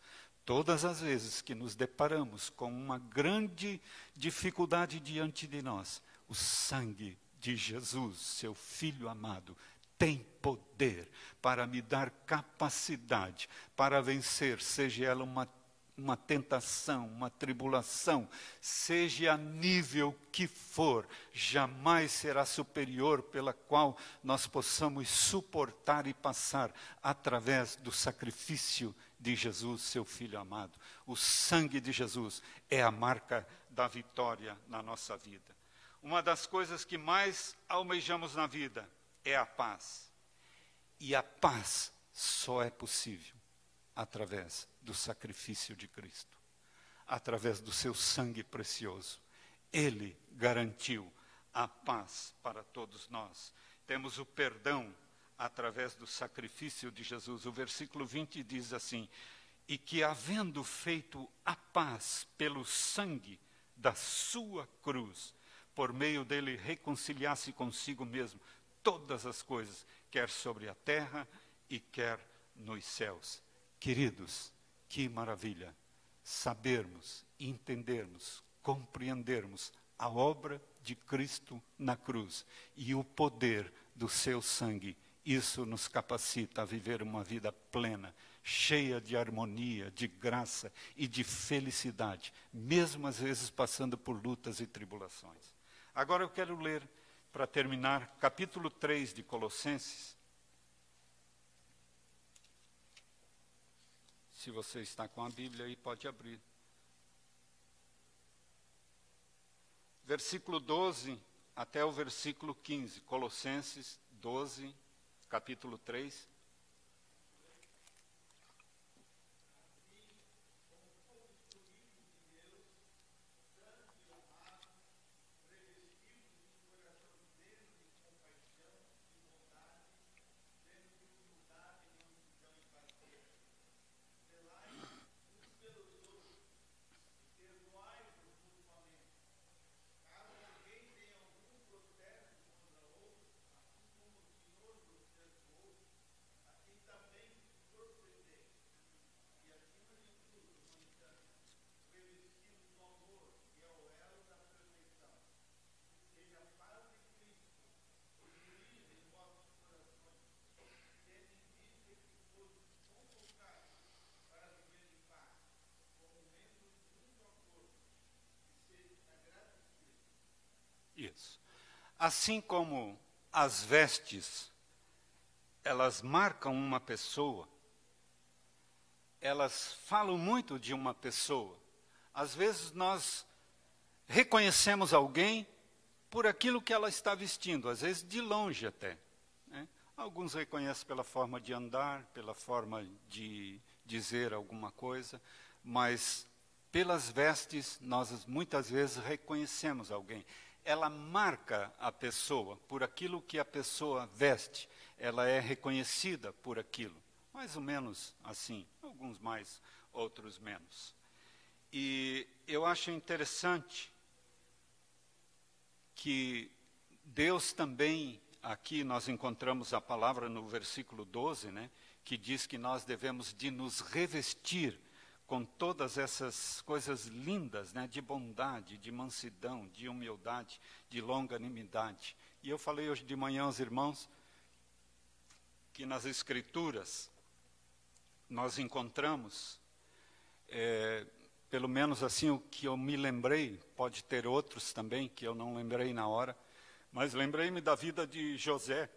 Todas as vezes que nos deparamos com uma grande dificuldade diante de nós, o sangue de Jesus, seu Filho amado, tem poder para me dar capacidade para vencer, seja ela uma uma tentação, uma tribulação, seja a nível que for, jamais será superior pela qual nós possamos suportar e passar através do sacrifício de Jesus, seu Filho amado. O sangue de Jesus é a marca da vitória na nossa vida. Uma das coisas que mais almejamos na vida é a paz. E a paz só é possível através do sacrifício de Cristo, através do seu sangue precioso. Ele garantiu a paz para todos nós. Temos o perdão através do sacrifício de Jesus. O versículo 20 diz assim: E que, havendo feito a paz pelo sangue da sua cruz, por meio dele reconciliasse consigo mesmo todas as coisas, quer sobre a terra e quer nos céus. Queridos, que maravilha sabermos, entendermos, compreendermos a obra de Cristo na cruz e o poder do seu sangue. Isso nos capacita a viver uma vida plena, cheia de harmonia, de graça e de felicidade, mesmo às vezes passando por lutas e tribulações. Agora eu quero ler, para terminar, capítulo 3 de Colossenses, Se você está com a Bíblia aí, pode abrir. Versículo 12 até o versículo 15, Colossenses 12, capítulo 3. Isso. Assim como as vestes, elas marcam uma pessoa, elas falam muito de uma pessoa. Às vezes nós reconhecemos alguém por aquilo que ela está vestindo, às vezes de longe até. Né? Alguns reconhecem pela forma de andar, pela forma de dizer alguma coisa, mas pelas vestes nós muitas vezes reconhecemos alguém ela marca a pessoa por aquilo que a pessoa veste, ela é reconhecida por aquilo. Mais ou menos assim, alguns mais, outros menos. E eu acho interessante que Deus também, aqui nós encontramos a palavra no versículo 12, né, que diz que nós devemos de nos revestir com todas essas coisas lindas, né, de bondade, de mansidão, de humildade, de longanimidade. E eu falei hoje de manhã aos irmãos que nas Escrituras nós encontramos, é, pelo menos assim o que eu me lembrei, pode ter outros também que eu não lembrei na hora, mas lembrei-me da vida de José,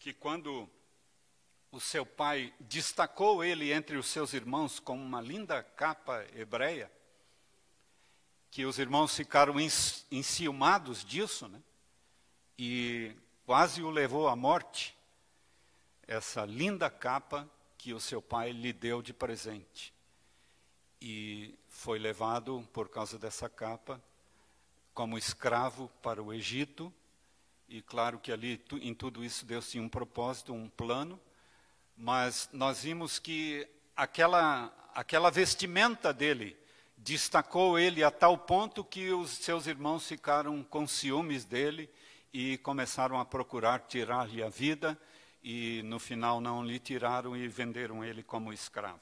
que quando o seu pai destacou ele entre os seus irmãos com uma linda capa hebreia, que os irmãos ficaram enciumados disso, né? E quase o levou à morte, essa linda capa que o seu pai lhe deu de presente. E foi levado, por causa dessa capa, como escravo para o Egito. E claro que ali, em tudo isso, Deus tinha um propósito, um plano. Mas nós vimos que aquela, aquela vestimenta dele destacou ele a tal ponto que os seus irmãos ficaram com ciúmes dele e começaram a procurar tirar-lhe a vida e no final não lhe tiraram e venderam ele como escravo.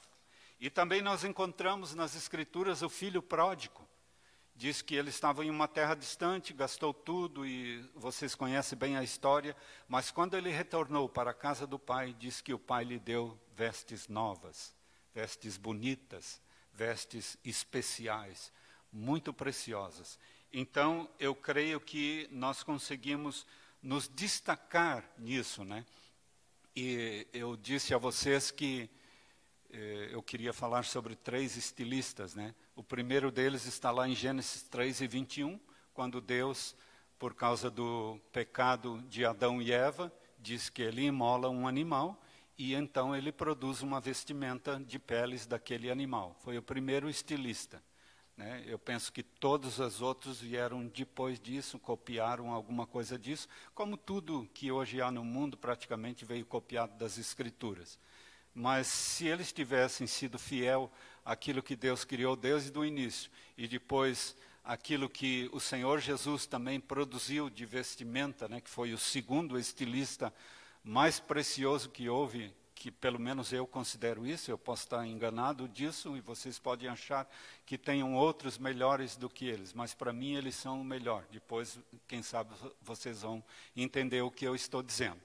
E também nós encontramos nas escrituras o filho pródigo. Diz que ele estava em uma terra distante, gastou tudo e vocês conhecem bem a história, mas quando ele retornou para a casa do pai, diz que o pai lhe deu vestes novas, vestes bonitas, vestes especiais, muito preciosas. Então, eu creio que nós conseguimos nos destacar nisso, né? E eu disse a vocês que eu queria falar sobre três estilistas, né? O primeiro deles está lá em Gênesis 3 e 21, quando Deus, por causa do pecado de Adão e Eva, diz que ele imola um animal e então ele produz uma vestimenta de peles daquele animal. Foi o primeiro estilista. Né? Eu penso que todos os outros vieram depois disso, copiaram alguma coisa disso, como tudo que hoje há no mundo praticamente veio copiado das Escrituras. Mas se eles tivessem sido fiel àquilo que Deus criou desde o início e depois aquilo que o Senhor Jesus também produziu de vestimenta, né, que foi o segundo estilista mais precioso que houve, que pelo menos eu considero isso, eu posso estar enganado disso e vocês podem achar que tenham outros melhores do que eles, mas para mim eles são o melhor. Depois, quem sabe, vocês vão entender o que eu estou dizendo.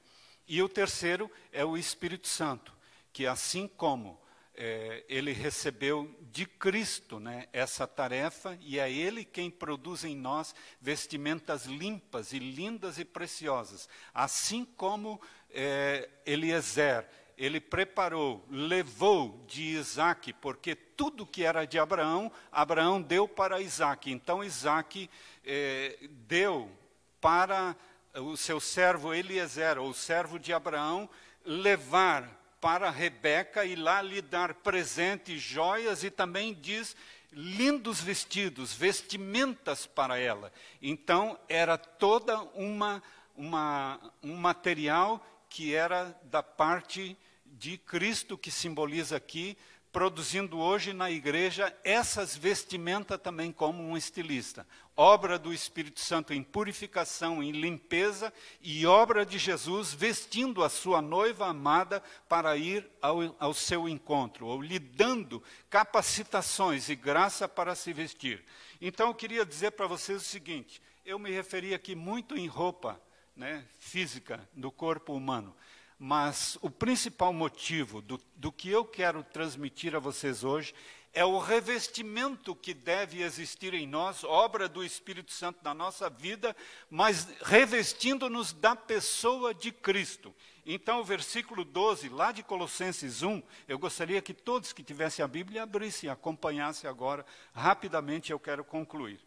E o terceiro é o Espírito Santo, que assim como é, ele recebeu de Cristo né, essa tarefa, e é Ele quem produz em nós vestimentas limpas e lindas e preciosas. Assim como é, Eliezer, ele preparou, levou de Isaac, porque tudo que era de Abraão, Abraão deu para Isaac. Então Isaac é, deu para o seu servo Eliezer, ou servo de Abraão, levar para Rebeca e lá lhe dar presentes, joias e também diz lindos vestidos, vestimentas para ela. Então era toda uma, uma um material que era da parte de Cristo que simboliza aqui, produzindo hoje na igreja essas vestimentas também como um estilista. Obra do Espírito Santo em purificação, em limpeza, e obra de Jesus vestindo a sua noiva amada para ir ao, ao seu encontro, ou lhe dando capacitações e graça para se vestir. Então eu queria dizer para vocês o seguinte: eu me referi aqui muito em roupa né, física do corpo humano. Mas o principal motivo do, do que eu quero transmitir a vocês hoje é o revestimento que deve existir em nós, obra do Espírito Santo na nossa vida, mas revestindo-nos da pessoa de Cristo. Então, o versículo 12, lá de Colossenses 1, eu gostaria que todos que tivessem a Bíblia abrissem acompanhassem agora. Rapidamente eu quero concluir.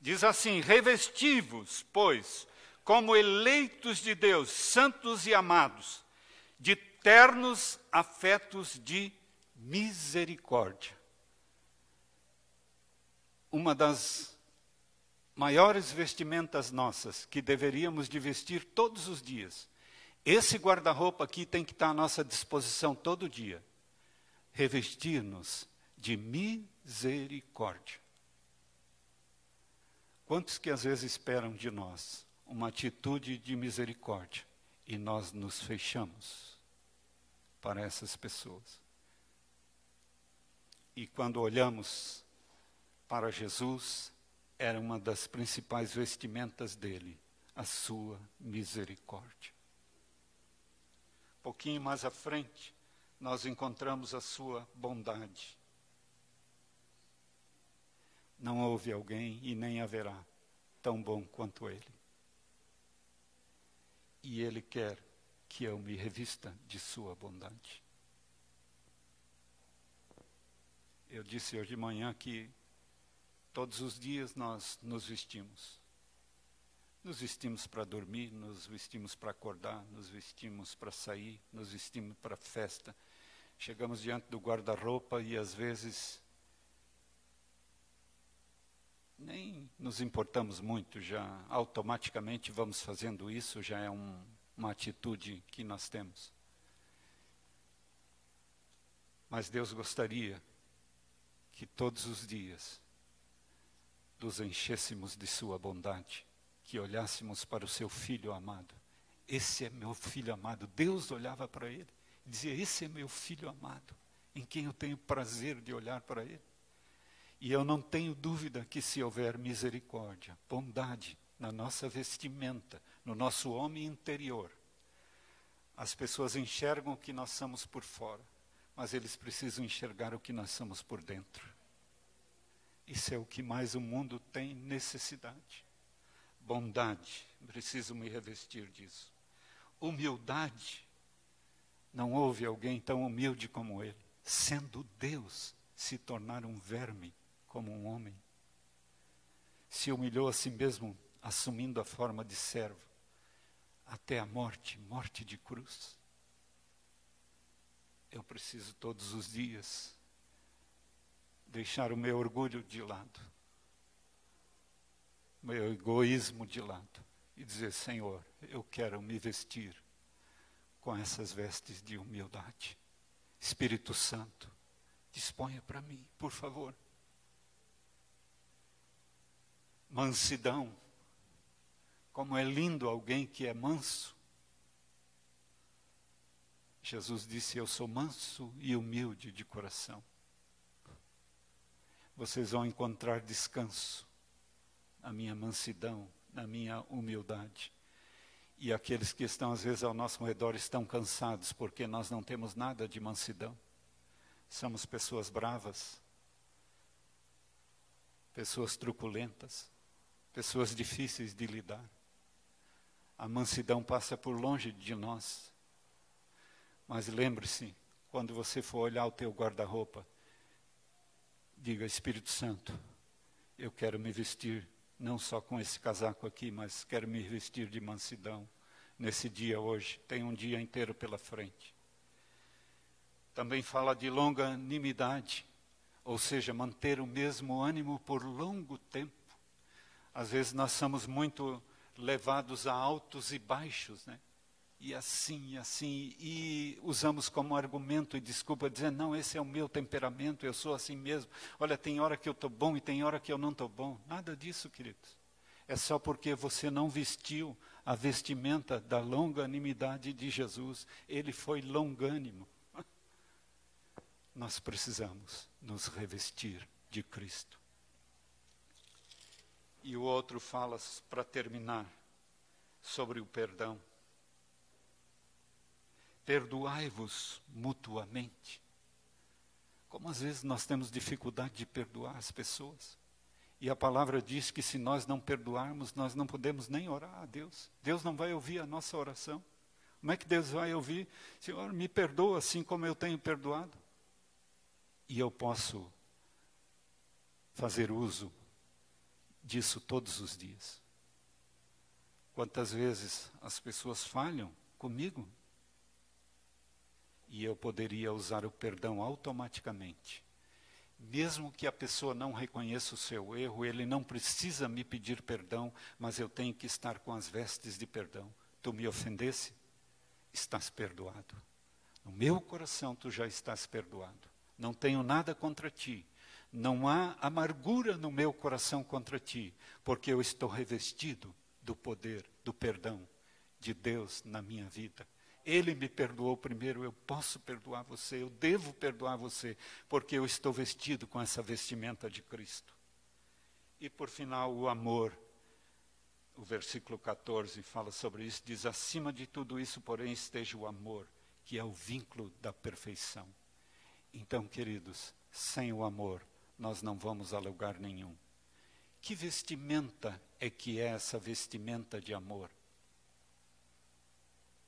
Diz assim: Revestivos, pois, como eleitos de Deus, santos e amados, de ternos afetos de misericórdia. Uma das maiores vestimentas nossas que deveríamos de vestir todos os dias. Esse guarda-roupa aqui tem que estar à nossa disposição todo dia. Revestir-nos de misericórdia. Quantos que às vezes esperam de nós uma atitude de misericórdia e nós nos fechamos para essas pessoas. E quando olhamos para Jesus, era uma das principais vestimentas dele, a sua misericórdia. pouquinho mais à frente, nós encontramos a sua bondade. Não houve alguém e nem haverá tão bom quanto ele. E ele quer que eu me revista de sua bondade. Eu disse hoje de manhã que todos os dias nós nos vestimos. Nos vestimos para dormir, nos vestimos para acordar, nos vestimos para sair, nos vestimos para festa. Chegamos diante do guarda-roupa e às vezes nem nos importamos muito, já automaticamente vamos fazendo isso, já é um, uma atitude que nós temos. Mas Deus gostaria que todos os dias nos enchêssemos de Sua bondade que olhássemos para o seu filho amado. Esse é meu filho amado. Deus olhava para ele e dizia: Esse é meu filho amado, em quem eu tenho prazer de olhar para ele. E eu não tenho dúvida que se houver misericórdia, bondade na nossa vestimenta, no nosso homem interior, as pessoas enxergam o que nós somos por fora, mas eles precisam enxergar o que nós somos por dentro. Isso é o que mais o mundo tem necessidade bondade, preciso me revestir disso. Humildade, não houve alguém tão humilde como ele, sendo Deus, se tornar um verme como um homem. Se humilhou a si mesmo, assumindo a forma de servo, até a morte morte de cruz. Eu preciso todos os dias deixar o meu orgulho de lado meu egoísmo de lado e dizer: Senhor, eu quero me vestir com essas vestes de humildade. Espírito Santo, disponha para mim, por favor. Mansidão. Como é lindo alguém que é manso. Jesus disse: Eu sou manso e humilde de coração. Vocês vão encontrar descanso na minha mansidão, na minha humildade. E aqueles que estão, às vezes, ao nosso redor estão cansados porque nós não temos nada de mansidão. Somos pessoas bravas, pessoas truculentas, pessoas difíceis de lidar. A mansidão passa por longe de nós. Mas lembre-se, quando você for olhar o teu guarda-roupa, diga: Espírito Santo, eu quero me vestir não só com esse casaco aqui, mas quero me vestir de mansidão nesse dia hoje. Tem um dia inteiro pela frente. Também fala de longanimidade, ou seja, manter o mesmo ânimo por longo tempo. Às vezes nós somos muito levados a altos e baixos, né? e assim, e assim, e usamos como argumento e desculpa dizer, não, esse é o meu temperamento, eu sou assim mesmo. Olha, tem hora que eu estou bom e tem hora que eu não estou bom. Nada disso, queridos. É só porque você não vestiu a vestimenta da longanimidade de Jesus. Ele foi longânimo. *laughs* Nós precisamos nos revestir de Cristo. E o outro fala, para terminar, sobre o perdão perdoai-vos mutuamente. Como às vezes nós temos dificuldade de perdoar as pessoas. E a palavra diz que se nós não perdoarmos, nós não podemos nem orar a Deus. Deus não vai ouvir a nossa oração. Como é que Deus vai ouvir? Senhor, me perdoa assim como eu tenho perdoado. E eu posso fazer uso disso todos os dias. Quantas vezes as pessoas falham comigo e eu poderia usar o perdão automaticamente. Mesmo que a pessoa não reconheça o seu erro, ele não precisa me pedir perdão, mas eu tenho que estar com as vestes de perdão. Tu me ofendesse? Estás perdoado. No meu coração tu já estás perdoado. Não tenho nada contra ti. Não há amargura no meu coração contra ti, porque eu estou revestido do poder, do perdão de Deus na minha vida. Ele me perdoou primeiro, eu posso perdoar você, eu devo perdoar você, porque eu estou vestido com essa vestimenta de Cristo. E por final, o amor. O versículo 14 fala sobre isso, diz: acima de tudo isso, porém, esteja o amor, que é o vínculo da perfeição. Então, queridos, sem o amor, nós não vamos a lugar nenhum. Que vestimenta é que é essa vestimenta de amor?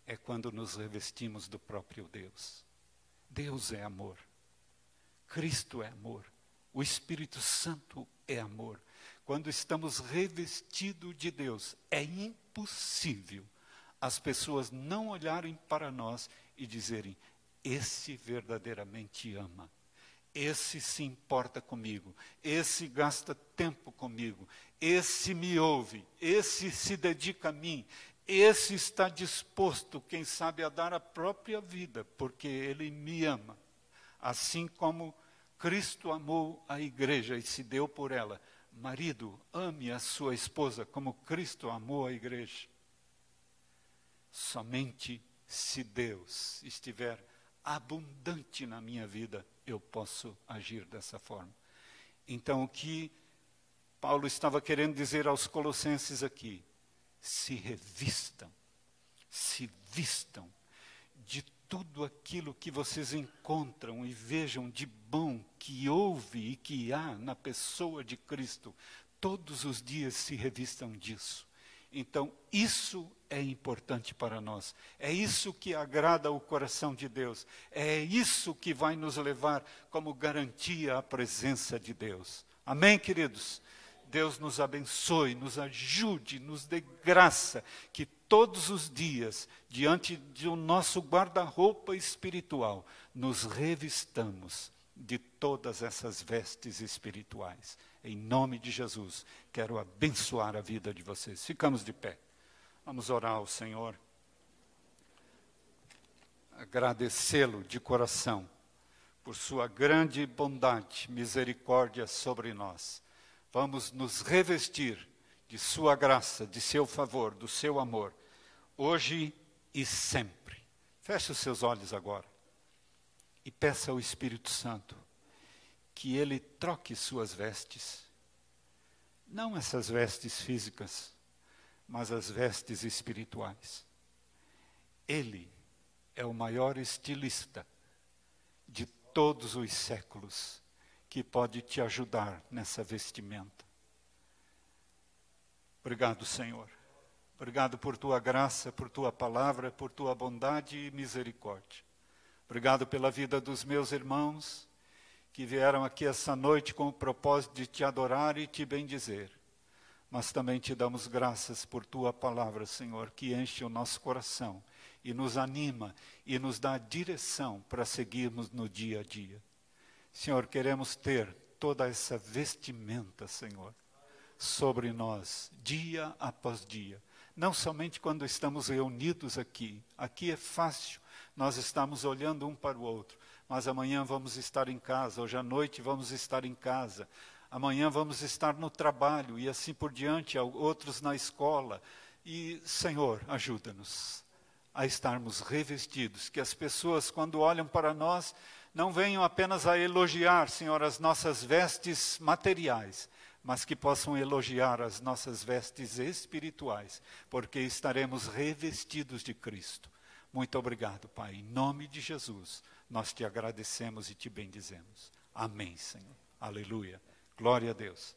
É quando nos revestimos do próprio Deus. Deus é amor. Cristo é amor. O Espírito Santo é amor. Quando estamos revestidos de Deus, é impossível as pessoas não olharem para nós e dizerem: esse verdadeiramente ama. Esse se importa comigo, esse gasta tempo comigo, esse me ouve, esse se dedica a mim, esse está disposto, quem sabe, a dar a própria vida, porque ele me ama. Assim como Cristo amou a igreja e se deu por ela. Marido, ame a sua esposa como Cristo amou a igreja. Somente se Deus estiver abundante na minha vida, eu posso agir dessa forma. Então, o que Paulo estava querendo dizer aos Colossenses aqui? Se revistam, se vistam de tudo aquilo que vocês encontram e vejam de bom que houve e que há na pessoa de Cristo. Todos os dias se revistam disso. Então, isso é importante para nós. É isso que agrada o coração de Deus. É isso que vai nos levar como garantia à presença de Deus. Amém, queridos? Deus nos abençoe, nos ajude, nos dê graça, que todos os dias, diante do nosso guarda-roupa espiritual, nos revistamos de todas essas vestes espirituais. Em nome de Jesus, quero abençoar a vida de vocês. Ficamos de pé. Vamos orar ao Senhor. Agradecê-lo de coração por sua grande bondade, misericórdia sobre nós. Vamos nos revestir de sua graça, de seu favor, do seu amor, hoje e sempre. Feche os seus olhos agora e peça ao Espírito Santo que ele troque suas vestes. Não essas vestes físicas, mas as vestes espirituais. Ele é o maior estilista de todos os séculos que pode te ajudar nessa vestimenta. Obrigado, Senhor. Obrigado por tua graça, por tua palavra, por tua bondade e misericórdia. Obrigado pela vida dos meus irmãos que vieram aqui essa noite com o propósito de te adorar e te bendizer. Mas também te damos graças por tua palavra, Senhor, que enche o nosso coração e nos anima e nos dá direção para seguirmos no dia a dia. Senhor, queremos ter toda essa vestimenta, Senhor, sobre nós, dia após dia. Não somente quando estamos reunidos aqui. Aqui é fácil, nós estamos olhando um para o outro mas amanhã vamos estar em casa, hoje à noite vamos estar em casa, amanhã vamos estar no trabalho e assim por diante, outros na escola. E, Senhor, ajuda-nos a estarmos revestidos, que as pessoas, quando olham para nós, não venham apenas a elogiar, Senhor, as nossas vestes materiais, mas que possam elogiar as nossas vestes espirituais, porque estaremos revestidos de Cristo. Muito obrigado, Pai, em nome de Jesus. Nós te agradecemos e te bendizemos. Amém, Senhor. Aleluia. Glória a Deus.